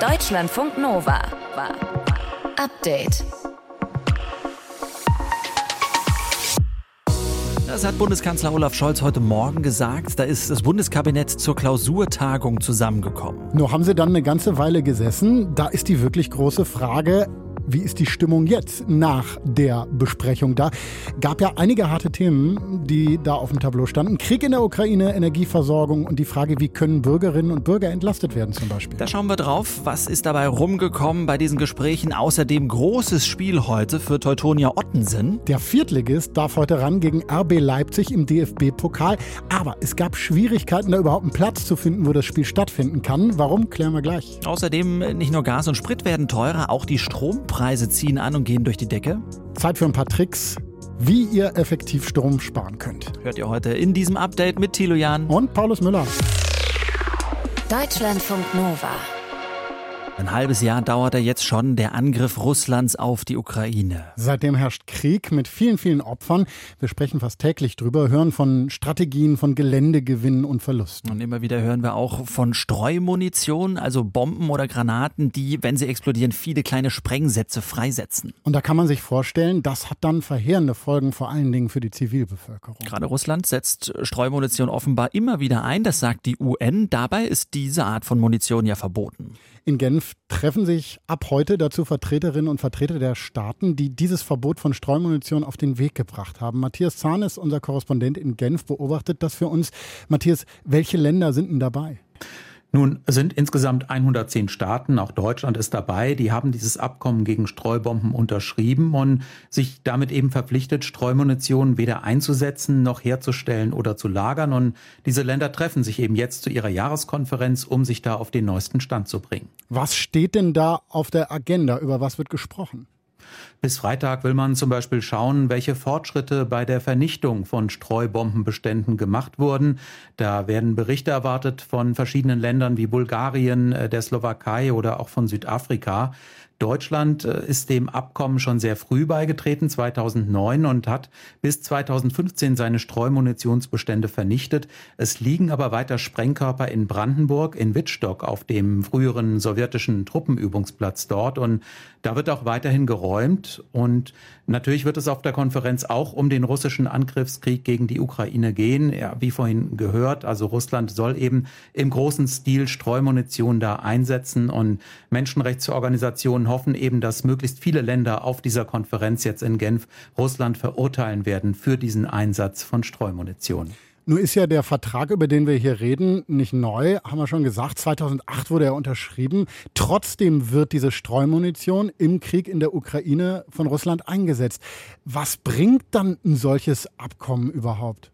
Deutschlandfunk Nova. Update. Das hat Bundeskanzler Olaf Scholz heute Morgen gesagt. Da ist das Bundeskabinett zur Klausurtagung zusammengekommen. Nur haben sie dann eine ganze Weile gesessen. Da ist die wirklich große Frage, wie ist die Stimmung jetzt nach der Besprechung da? Gab ja einige harte Themen, die da auf dem Tableau standen. Krieg in der Ukraine, Energieversorgung und die Frage, wie können Bürgerinnen und Bürger entlastet werden zum Beispiel. Da schauen wir drauf, was ist dabei rumgekommen bei diesen Gesprächen. Außerdem großes Spiel heute für Teutonia Ottensen. Der Viertligist darf heute ran gegen RB Leipzig im DFB-Pokal. Aber es gab Schwierigkeiten, da überhaupt einen Platz zu finden, wo das Spiel stattfinden kann. Warum, klären wir gleich. Außerdem nicht nur Gas und Sprit werden teurer, auch die Strompreise Preise ziehen an und gehen durch die Decke? Zeit für ein paar Tricks, wie ihr effektiv Strom sparen könnt. Hört ihr heute in diesem Update mit Thilo Jan und Paulus Müller. Deutschlandfunk Nova. Ein halbes Jahr dauert er jetzt schon, der Angriff Russlands auf die Ukraine. Seitdem herrscht Krieg mit vielen, vielen Opfern. Wir sprechen fast täglich drüber, hören von Strategien, von Geländegewinnen und Verlusten. Und immer wieder hören wir auch von Streumunition, also Bomben oder Granaten, die, wenn sie explodieren, viele kleine Sprengsätze freisetzen. Und da kann man sich vorstellen, das hat dann verheerende Folgen, vor allen Dingen für die Zivilbevölkerung. Gerade Russland setzt Streumunition offenbar immer wieder ein, das sagt die UN. Dabei ist diese Art von Munition ja verboten. In Genf treffen sich ab heute dazu Vertreterinnen und Vertreter der Staaten, die dieses Verbot von Streumunition auf den Weg gebracht haben. Matthias Zahn ist unser Korrespondent in Genf, beobachtet das für uns. Matthias, welche Länder sind denn dabei? Nun sind insgesamt 110 Staaten, auch Deutschland ist dabei, die haben dieses Abkommen gegen Streubomben unterschrieben und sich damit eben verpflichtet, Streumunition weder einzusetzen noch herzustellen oder zu lagern. Und diese Länder treffen sich eben jetzt zu ihrer Jahreskonferenz, um sich da auf den neuesten Stand zu bringen. Was steht denn da auf der Agenda? Über was wird gesprochen? Bis Freitag will man zum Beispiel schauen, welche Fortschritte bei der Vernichtung von Streubombenbeständen gemacht wurden. Da werden Berichte erwartet von verschiedenen Ländern wie Bulgarien, äh, der Slowakei oder auch von Südafrika. Deutschland äh, ist dem Abkommen schon sehr früh beigetreten, 2009, und hat bis 2015 seine Streumunitionsbestände vernichtet. Es liegen aber weiter Sprengkörper in Brandenburg, in Wittstock, auf dem früheren sowjetischen Truppenübungsplatz dort. Und da wird auch weiterhin geräumt. Und natürlich wird es auf der Konferenz auch um den russischen Angriffskrieg gegen die Ukraine gehen. Ja, wie vorhin gehört, also Russland soll eben im großen Stil Streumunition da einsetzen und Menschenrechtsorganisationen hoffen eben, dass möglichst viele Länder auf dieser Konferenz jetzt in Genf Russland verurteilen werden für diesen Einsatz von Streumunition. Nun ist ja der Vertrag, über den wir hier reden, nicht neu, haben wir schon gesagt. 2008 wurde er unterschrieben. Trotzdem wird diese Streumunition im Krieg in der Ukraine von Russland eingesetzt. Was bringt dann ein solches Abkommen überhaupt?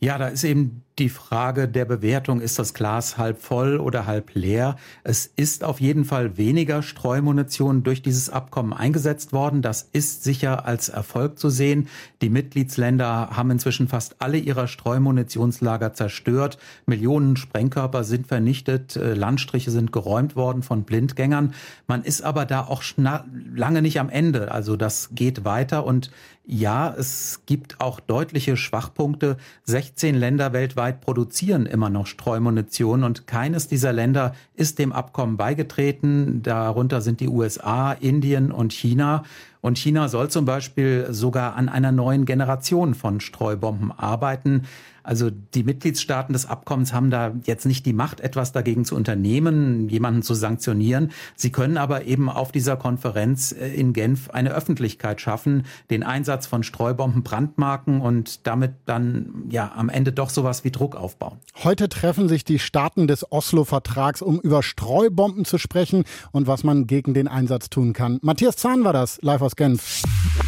Ja, da ist eben die Frage der Bewertung, ist das Glas halb voll oder halb leer? Es ist auf jeden Fall weniger Streumunition durch dieses Abkommen eingesetzt worden. Das ist sicher als Erfolg zu sehen. Die Mitgliedsländer haben inzwischen fast alle ihrer Streumunationslager zerstört. Millionen Sprengkörper sind vernichtet. Äh, Landstriche sind geräumt worden von Blindgängern. Man ist aber da auch lange nicht am Ende. Also das geht weiter und ja, es gibt auch deutliche Schwachpunkte. 16 Länder weltweit produzieren immer noch Streumunition und keines dieser Länder ist dem Abkommen beigetreten. Darunter sind die USA, Indien und China. Und China soll zum Beispiel sogar an einer neuen Generation von Streubomben arbeiten. Also die Mitgliedstaaten des Abkommens haben da jetzt nicht die Macht, etwas dagegen zu unternehmen, jemanden zu sanktionieren. Sie können aber eben auf dieser Konferenz äh, in Genf eine Öffentlichkeit schaffen, den Einsatz von Streubomben brandmarken und damit dann ja am Ende doch sowas wie Druck aufbauen. Heute treffen sich die Staaten des Oslo-Vertrags, um über Streubomben zu sprechen und was man gegen den Einsatz tun kann. Matthias Zahn war das, live aus Genf.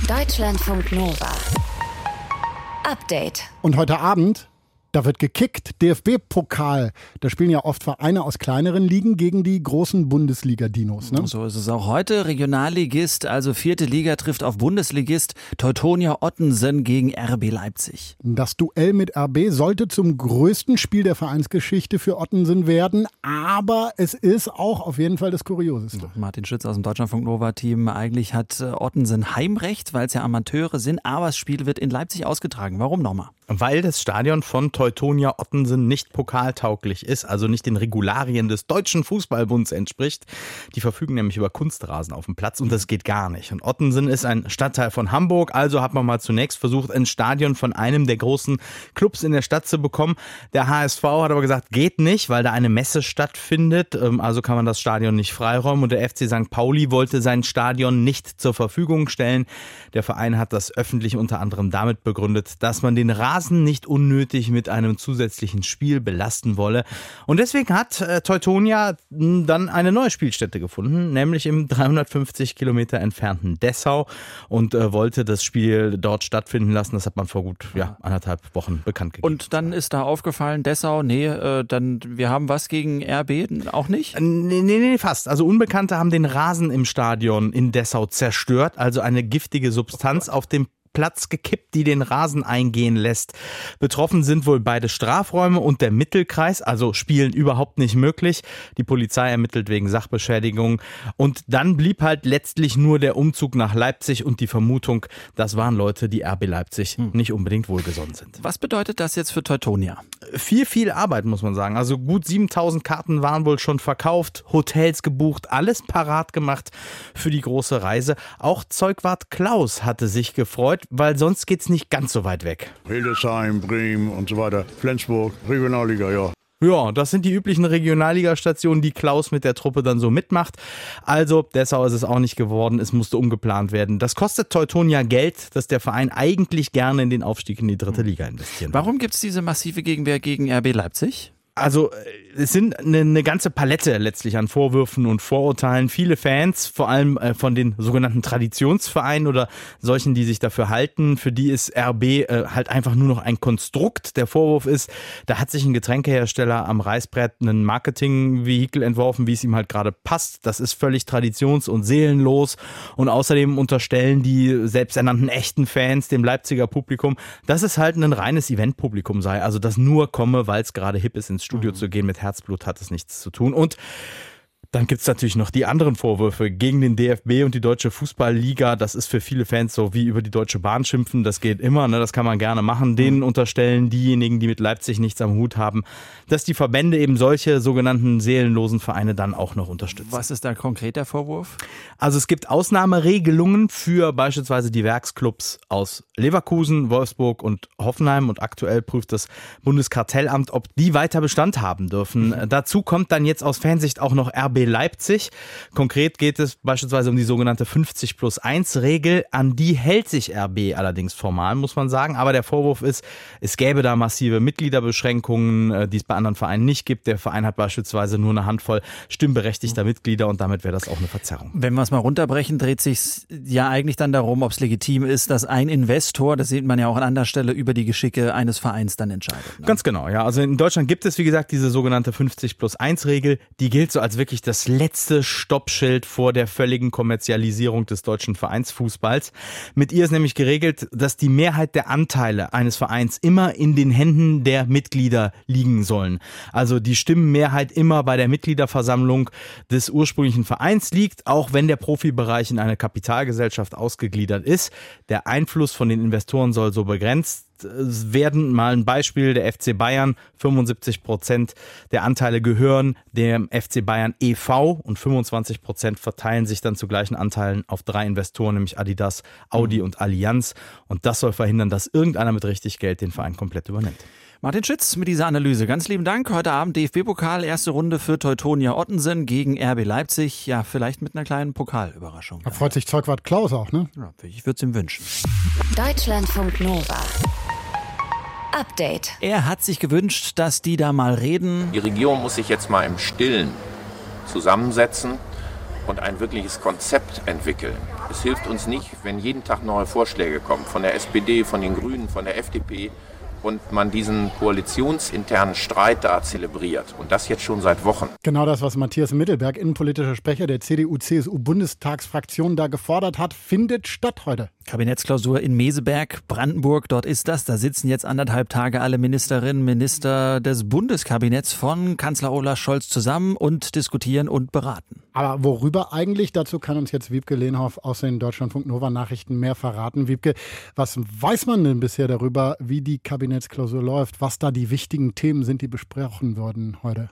Deutschlandfunk Nova. Update. Und heute Abend da wird gekickt. DFB-Pokal. Da spielen ja oft Vereine aus kleineren Ligen gegen die großen Bundesliga-Dinos. Ne? So ist es auch heute. Regionalligist, also vierte Liga, trifft auf Bundesligist Teutonia Ottensen gegen RB Leipzig. Das Duell mit RB sollte zum größten Spiel der Vereinsgeschichte für Ottensen werden, aber es ist auch auf jeden Fall das Kurioseste. Martin Schütz aus dem Deutschlandfunk Nova-Team. Eigentlich hat Ottensen Heimrecht, weil es ja Amateure sind, aber das Spiel wird in Leipzig ausgetragen. Warum nochmal? Weil das Stadion von Teutonia Ottensen nicht pokaltauglich ist, also nicht den Regularien des Deutschen Fußballbunds entspricht. Die verfügen nämlich über Kunstrasen auf dem Platz und das geht gar nicht. Und Ottensen ist ein Stadtteil von Hamburg, also hat man mal zunächst versucht, ein Stadion von einem der großen Clubs in der Stadt zu bekommen. Der HSV hat aber gesagt, geht nicht, weil da eine Messe stattfindet, ähm, also kann man das Stadion nicht freiräumen und der FC St. Pauli wollte sein Stadion nicht zur Verfügung stellen. Der Verein hat das öffentlich unter anderem damit begründet, dass man den Rasen nicht unnötig mit einem zusätzlichen Spiel belasten wolle. Und deswegen hat äh, Teutonia dann eine neue Spielstätte gefunden, nämlich im 350 Kilometer entfernten Dessau und äh, wollte das Spiel dort stattfinden lassen. Das hat man vor gut ja, anderthalb Wochen bekannt gegeben. Und dann ist da aufgefallen, Dessau, nee, äh, dann wir haben was gegen RB, auch nicht? Nee, nee, nee, fast. Also Unbekannte haben den Rasen im Stadion in Dessau zerstört, also eine giftige Substanz auf dem Platz gekippt, die den Rasen eingehen lässt. Betroffen sind wohl beide Strafräume und der Mittelkreis, also Spielen überhaupt nicht möglich. Die Polizei ermittelt wegen Sachbeschädigung. Und dann blieb halt letztlich nur der Umzug nach Leipzig und die Vermutung, das waren Leute, die RB Leipzig hm. nicht unbedingt wohlgesonnen sind. Was bedeutet das jetzt für Teutonia? Viel, viel Arbeit, muss man sagen. Also gut 7000 Karten waren wohl schon verkauft, Hotels gebucht, alles parat gemacht für die große Reise. Auch Zeugwart Klaus hatte sich gefreut gefreut, weil sonst geht es nicht ganz so weit weg. Hildesheim, Bremen und so weiter, Flensburg, Regionalliga, ja. Ja, das sind die üblichen Regionalligastationen, die Klaus mit der Truppe dann so mitmacht. Also, Dessau ist es auch nicht geworden, es musste umgeplant werden. Das kostet Teutonia Geld, das der Verein eigentlich gerne in den Aufstieg in die dritte Liga investieren Warum gibt es diese massive Gegenwehr gegen RB Leipzig? Also es sind eine, eine, ganze Palette letztlich an Vorwürfen und Vorurteilen. Viele Fans, vor allem äh, von den sogenannten Traditionsvereinen oder solchen, die sich dafür halten, für die ist RB äh, halt einfach nur noch ein Konstrukt. Der Vorwurf ist, da hat sich ein Getränkehersteller am Reißbrett ein Marketingvehikel entworfen, wie es ihm halt gerade passt. Das ist völlig traditions- und seelenlos. Und außerdem unterstellen die selbsternannten echten Fans dem Leipziger Publikum, dass es halt ein reines Eventpublikum sei. Also das nur komme, weil es gerade hip ist ins Studio mhm. zu gehen mit Herzblut hat es nichts zu tun. Und dann gibt es natürlich noch die anderen Vorwürfe gegen den DFB und die Deutsche Fußballliga. Das ist für viele Fans so wie über die Deutsche Bahn schimpfen. Das geht immer, ne? das kann man gerne machen. Denen mhm. unterstellen diejenigen, die mit Leipzig nichts am Hut haben, dass die Verbände eben solche sogenannten seelenlosen Vereine dann auch noch unterstützen. Was ist da konkret der Vorwurf? Also es gibt Ausnahmeregelungen für beispielsweise die Werksclubs aus Leverkusen, Wolfsburg und Hoffenheim. Und aktuell prüft das Bundeskartellamt, ob die weiter Bestand haben dürfen. Mhm. Dazu kommt dann jetzt aus Fansicht auch noch RB Leipzig. Konkret geht es beispielsweise um die sogenannte 50 plus 1 Regel. An die hält sich RB allerdings formal, muss man sagen. Aber der Vorwurf ist, es gäbe da massive Mitgliederbeschränkungen, äh, die es bei anderen Vereinen nicht gibt. Der Verein hat beispielsweise nur eine Handvoll stimmberechtigter Mitglieder und damit wäre das auch eine Verzerrung. Wenn wir es mal runterbrechen, dreht sich ja eigentlich dann darum, ob es legitim ist, dass ein Investor, das sieht man ja auch an anderer Stelle, über die Geschicke eines Vereins dann entscheidet. Ne? Ganz genau, ja. Also in Deutschland gibt es, wie gesagt, diese sogenannte 50 plus 1 Regel. Die gilt so als wirklich das letzte Stoppschild vor der völligen Kommerzialisierung des deutschen Vereinsfußballs. Mit ihr ist nämlich geregelt, dass die Mehrheit der Anteile eines Vereins immer in den Händen der Mitglieder liegen sollen. Also die Stimmenmehrheit immer bei der Mitgliederversammlung des ursprünglichen Vereins liegt, auch wenn der Profibereich in eine Kapitalgesellschaft ausgegliedert ist. Der Einfluss von den Investoren soll so begrenzt werden. Mal ein Beispiel, der FC Bayern, 75 Prozent der Anteile gehören dem FC Bayern e.V. und 25 Prozent verteilen sich dann zu gleichen Anteilen auf drei Investoren, nämlich Adidas, Audi mhm. und Allianz. Und das soll verhindern, dass irgendeiner mit richtig Geld den Verein komplett übernimmt. Martin Schütz mit dieser Analyse. Ganz lieben Dank. Heute Abend DFB-Pokal, erste Runde für Teutonia Ottensen gegen RB Leipzig. Ja, vielleicht mit einer kleinen Pokalüberraschung. Da freut sich Zeugwart Klaus auch, ne? Ja, ich würde es ihm wünschen. Deutschlandfunk Nova. Update. Er hat sich gewünscht, dass die da mal reden. Die Regierung muss sich jetzt mal im Stillen zusammensetzen und ein wirkliches Konzept entwickeln. Es hilft uns nicht, wenn jeden Tag neue Vorschläge kommen von der SPD, von den Grünen, von der FDP und man diesen koalitionsinternen Streit da zelebriert. Und das jetzt schon seit Wochen. Genau das, was Matthias Mittelberg, innenpolitischer Sprecher der CDU-CSU-Bundestagsfraktion, da gefordert hat, findet statt heute. Kabinettsklausur in Meseberg, Brandenburg, dort ist das. Da sitzen jetzt anderthalb Tage alle Ministerinnen, Minister des Bundeskabinetts von Kanzler Olaf Scholz zusammen und diskutieren und beraten. Aber worüber eigentlich? Dazu kann uns jetzt Wiebke Lehnhoff aus den Deutschlandfunk Nova Nachrichten mehr verraten. Wiebke, was weiß man denn bisher darüber, wie die Kabinettsklausur läuft? Was da die wichtigen Themen sind, die besprochen wurden heute?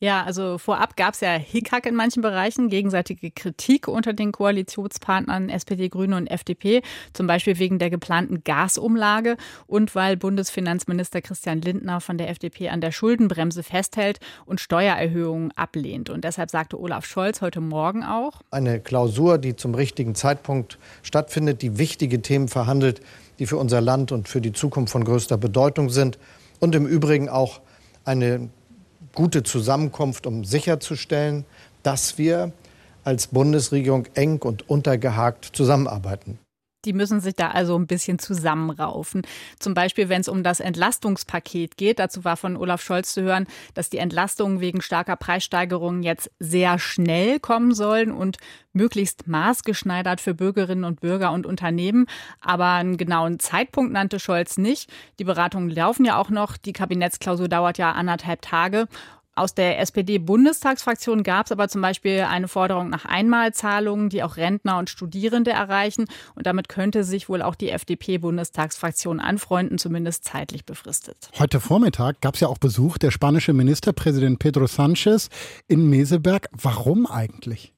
Ja, also vorab gab es ja Hickhack in manchen Bereichen, gegenseitige Kritik unter den Koalitionspartnern SPD, Grüne und FDP, zum Beispiel wegen der geplanten Gasumlage und weil Bundesfinanzminister Christian Lindner von der FDP an der Schuldenbremse festhält und Steuererhöhungen ablehnt. Und deshalb sagte Olaf Scholz heute Morgen auch. Eine Klausur, die zum richtigen Zeitpunkt stattfindet, die wichtige Themen verhandelt, die für unser Land und für die Zukunft von größter Bedeutung sind und im Übrigen auch eine gute Zusammenkunft, um sicherzustellen, dass wir als Bundesregierung eng und untergehakt zusammenarbeiten. Die müssen sich da also ein bisschen zusammenraufen. Zum Beispiel, wenn es um das Entlastungspaket geht. Dazu war von Olaf Scholz zu hören, dass die Entlastungen wegen starker Preissteigerungen jetzt sehr schnell kommen sollen und möglichst maßgeschneidert für Bürgerinnen und Bürger und Unternehmen. Aber einen genauen Zeitpunkt nannte Scholz nicht. Die Beratungen laufen ja auch noch. Die Kabinettsklausur dauert ja anderthalb Tage. Aus der SPD-Bundestagsfraktion gab es aber zum Beispiel eine Forderung nach Einmalzahlungen, die auch Rentner und Studierende erreichen. Und damit könnte sich wohl auch die FDP-Bundestagsfraktion anfreunden, zumindest zeitlich befristet. Heute Vormittag gab es ja auch Besuch der spanische Ministerpräsident Pedro Sánchez in Meseberg. Warum eigentlich?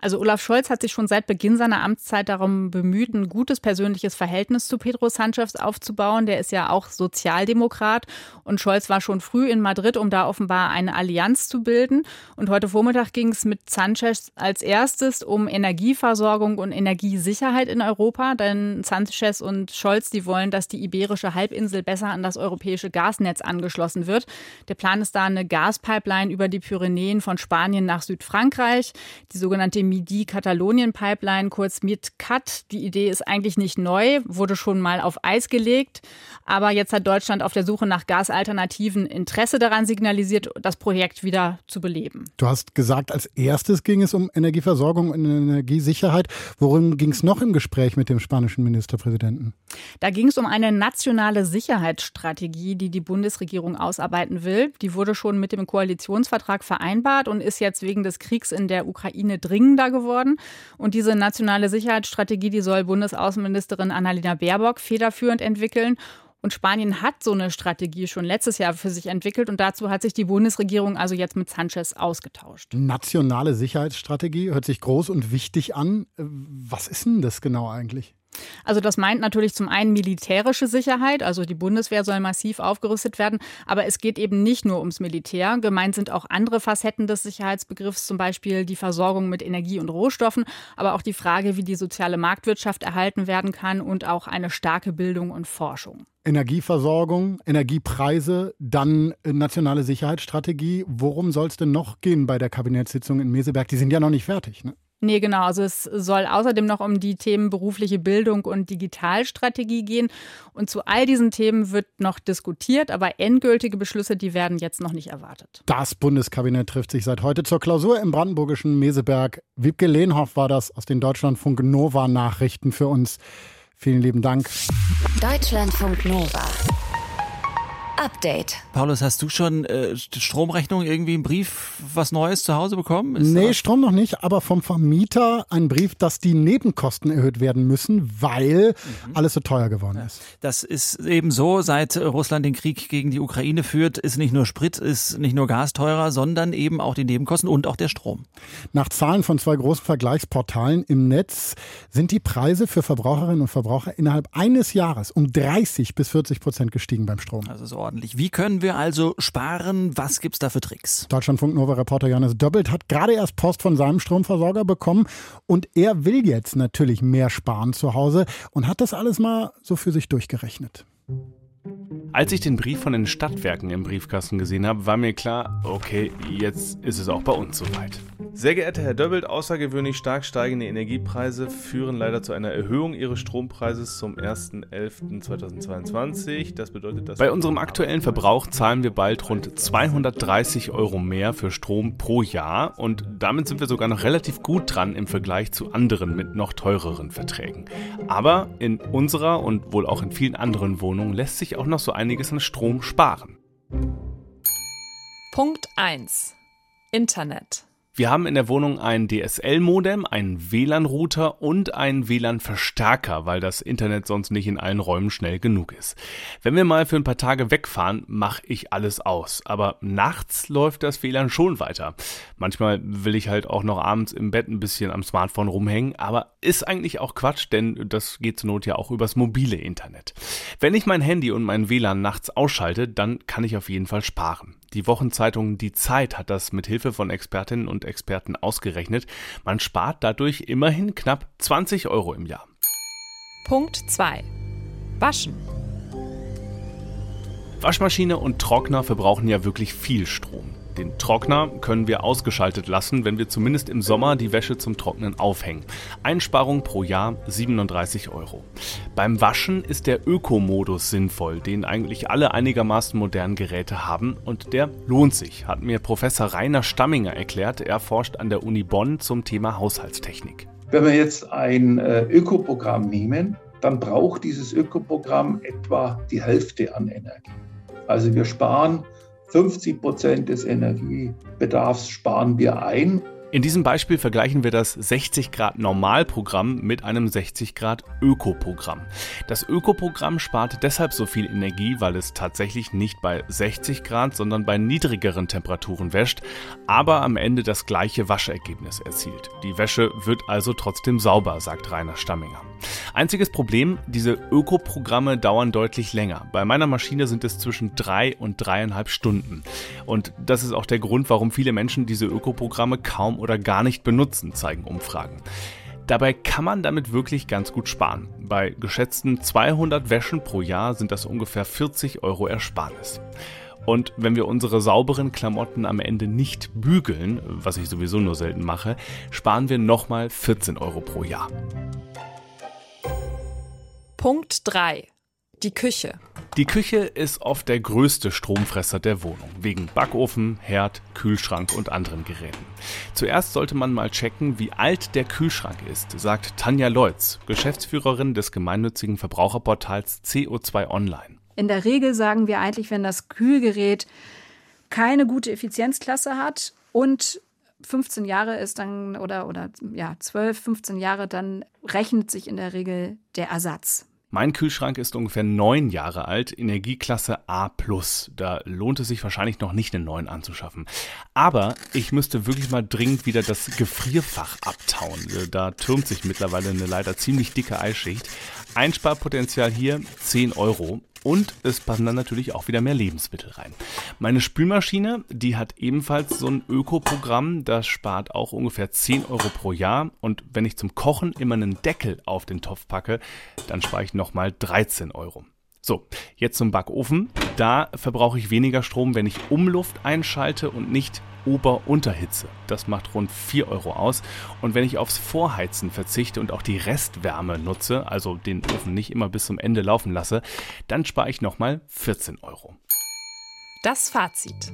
Also Olaf Scholz hat sich schon seit Beginn seiner Amtszeit darum bemüht, ein gutes persönliches Verhältnis zu Pedro Sanchez aufzubauen. Der ist ja auch Sozialdemokrat und Scholz war schon früh in Madrid, um da offenbar eine Allianz zu bilden. Und heute Vormittag ging es mit Sanchez als erstes um Energieversorgung und Energiesicherheit in Europa, denn Sanchez und Scholz, die wollen, dass die iberische Halbinsel besser an das europäische Gasnetz angeschlossen wird. Der Plan ist da eine Gaspipeline über die Pyrenäen von Spanien nach Südfrankreich, die sogenannte Midi-Katalonien-Pipeline, kurz MidCat. Die Idee ist eigentlich nicht neu, wurde schon mal auf Eis gelegt. Aber jetzt hat Deutschland auf der Suche nach Gasalternativen Interesse daran signalisiert, das Projekt wieder zu beleben. Du hast gesagt, als erstes ging es um Energieversorgung und Energiesicherheit. Worum ging es noch im Gespräch mit dem spanischen Ministerpräsidenten? Da ging es um eine nationale Sicherheitsstrategie, die die Bundesregierung ausarbeiten will. Die wurde schon mit dem Koalitionsvertrag vereinbart und ist jetzt wegen des Kriegs in der Ukraine dringender geworden. Und diese nationale Sicherheitsstrategie, die soll Bundesaußenministerin Annalena Baerbock federführend entwickeln. Und Spanien hat so eine Strategie schon letztes Jahr für sich entwickelt und dazu hat sich die Bundesregierung also jetzt mit Sanchez ausgetauscht. Nationale Sicherheitsstrategie hört sich groß und wichtig an. Was ist denn das genau eigentlich? Also das meint natürlich zum einen militärische Sicherheit, also die Bundeswehr soll massiv aufgerüstet werden, aber es geht eben nicht nur ums Militär. Gemeint sind auch andere Facetten des Sicherheitsbegriffs, zum Beispiel die Versorgung mit Energie und Rohstoffen, aber auch die Frage, wie die soziale Marktwirtschaft erhalten werden kann und auch eine starke Bildung und Forschung. Energieversorgung, Energiepreise, dann nationale Sicherheitsstrategie. Worum soll es denn noch gehen bei der Kabinettssitzung in Meseberg? Die sind ja noch nicht fertig. Ne? Nee, genau. Also es soll außerdem noch um die Themen berufliche Bildung und Digitalstrategie gehen. Und zu all diesen Themen wird noch diskutiert, aber endgültige Beschlüsse, die werden jetzt noch nicht erwartet. Das Bundeskabinett trifft sich seit heute zur Klausur im brandenburgischen Meseberg. Wiebke Lehnhoff war das aus den Deutschlandfunk Nova Nachrichten für uns. Vielen lieben Dank. Deutschlandfunk Nova. Update. Paulus, hast du schon äh, Stromrechnung irgendwie im Brief was Neues zu Hause bekommen? Ist nee, Strom noch nicht, aber vom Vermieter ein Brief, dass die Nebenkosten erhöht werden müssen, weil mhm. alles so teuer geworden ist. Das ist eben so, seit Russland den Krieg gegen die Ukraine führt, ist nicht nur Sprit, ist nicht nur Gas teurer, sondern eben auch die Nebenkosten und auch der Strom. Nach Zahlen von zwei großen Vergleichsportalen im Netz sind die Preise für Verbraucherinnen und Verbraucher innerhalb eines Jahres um 30 bis 40 Prozent gestiegen beim Strom. Also so ordentlich. Wie können wir also sparen? Was gibt es da für Tricks? Deutschlandfunk Nova Reporter Johannes Doppelt hat gerade erst Post von seinem Stromversorger bekommen und er will jetzt natürlich mehr sparen zu Hause und hat das alles mal so für sich durchgerechnet. Als ich den Brief von den Stadtwerken im Briefkasten gesehen habe, war mir klar, okay, jetzt ist es auch bei uns soweit. Sehr geehrter Herr Döbbelt, außergewöhnlich stark steigende Energiepreise führen leider zu einer Erhöhung Ihres Strompreises zum 1.11.2022. Das bedeutet, dass bei unserem aktuellen Verbrauch zahlen wir bald rund 230 Euro mehr für Strom pro Jahr und damit sind wir sogar noch relativ gut dran im Vergleich zu anderen mit noch teureren Verträgen. Aber in unserer und wohl auch in vielen anderen Wohnungen lässt sich auch noch so einiges an Strom sparen. Punkt 1. Internet. Wir haben in der Wohnung ein DSL-Modem, einen WLAN-Router und einen WLAN-Verstärker, weil das Internet sonst nicht in allen Räumen schnell genug ist. Wenn wir mal für ein paar Tage wegfahren, mache ich alles aus. Aber nachts läuft das WLAN schon weiter. Manchmal will ich halt auch noch abends im Bett ein bisschen am Smartphone rumhängen, aber ist eigentlich auch Quatsch, denn das geht zur Not ja auch übers mobile Internet. Wenn ich mein Handy und mein WLAN nachts ausschalte, dann kann ich auf jeden Fall sparen. Die Wochenzeitung Die Zeit hat das mit Hilfe von Expertinnen und Experten ausgerechnet. Man spart dadurch immerhin knapp 20 Euro im Jahr. Punkt 2. Waschen. Waschmaschine und Trockner verbrauchen ja wirklich viel Strom. Den Trockner können wir ausgeschaltet lassen, wenn wir zumindest im Sommer die Wäsche zum Trocknen aufhängen. Einsparung pro Jahr 37 Euro. Beim Waschen ist der Ökomodus sinnvoll, den eigentlich alle einigermaßen modernen Geräte haben und der lohnt sich, hat mir Professor Rainer Stamminger erklärt. Er forscht an der Uni Bonn zum Thema Haushaltstechnik. Wenn wir jetzt ein äh, Ökoprogramm nehmen, dann braucht dieses Ökoprogramm etwa die Hälfte an Energie. Also wir sparen 50 Prozent des Energiebedarfs sparen wir ein. In diesem Beispiel vergleichen wir das 60 Grad Normalprogramm mit einem 60 Grad Ökoprogramm. Das Ökoprogramm spart deshalb so viel Energie, weil es tatsächlich nicht bei 60 Grad, sondern bei niedrigeren Temperaturen wäscht, aber am Ende das gleiche Waschergebnis erzielt. Die Wäsche wird also trotzdem sauber, sagt Rainer Stamminger. Einziges Problem, diese Ökoprogramme dauern deutlich länger. Bei meiner Maschine sind es zwischen drei und dreieinhalb Stunden. Und das ist auch der Grund, warum viele Menschen diese Ökoprogramme kaum oder gar nicht benutzen, zeigen Umfragen. Dabei kann man damit wirklich ganz gut sparen. Bei geschätzten 200 Wäschen pro Jahr sind das ungefähr 40 Euro Ersparnis. Und wenn wir unsere sauberen Klamotten am Ende nicht bügeln, was ich sowieso nur selten mache, sparen wir nochmal 14 Euro pro Jahr. Punkt 3. Die Küche. Die Küche ist oft der größte Stromfresser der Wohnung, wegen Backofen, Herd, Kühlschrank und anderen Geräten. Zuerst sollte man mal checken, wie alt der Kühlschrank ist, sagt Tanja Leutz, Geschäftsführerin des gemeinnützigen Verbraucherportals CO2 Online. In der Regel sagen wir eigentlich, wenn das Kühlgerät keine gute Effizienzklasse hat und 15 Jahre ist dann oder oder ja 12, 15 Jahre, dann rechnet sich in der Regel der Ersatz. Mein Kühlschrank ist ungefähr neun Jahre alt, Energieklasse A+. Da lohnt es sich wahrscheinlich noch nicht einen neuen anzuschaffen. Aber ich müsste wirklich mal dringend wieder das Gefrierfach abtauen. Da türmt sich mittlerweile eine leider ziemlich dicke Eisschicht. Einsparpotenzial hier 10 Euro. Und es passen dann natürlich auch wieder mehr Lebensmittel rein. Meine Spülmaschine, die hat ebenfalls so ein Ökoprogramm, das spart auch ungefähr 10 Euro pro Jahr. Und wenn ich zum Kochen immer einen Deckel auf den Topf packe, dann spare ich nochmal 13 Euro. So, jetzt zum Backofen. Da verbrauche ich weniger Strom, wenn ich Umluft einschalte und nicht Ober-Unterhitze. Das macht rund 4 Euro aus. Und wenn ich aufs Vorheizen verzichte und auch die Restwärme nutze, also den Ofen nicht immer bis zum Ende laufen lasse, dann spare ich nochmal 14 Euro. Das Fazit.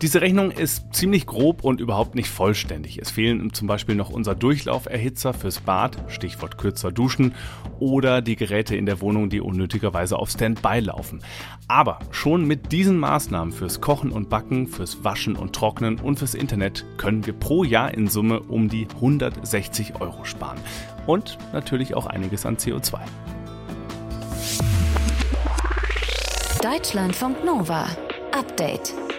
Diese Rechnung ist ziemlich grob und überhaupt nicht vollständig. Es fehlen zum Beispiel noch unser Durchlauferhitzer fürs Bad, Stichwort kürzer duschen, oder die Geräte in der Wohnung, die unnötigerweise auf Standby laufen. Aber schon mit diesen Maßnahmen fürs Kochen und Backen, fürs Waschen und Trocknen und fürs Internet können wir pro Jahr in Summe um die 160 Euro sparen. Und natürlich auch einiges an CO2. Deutschlandfunk Nova. Update.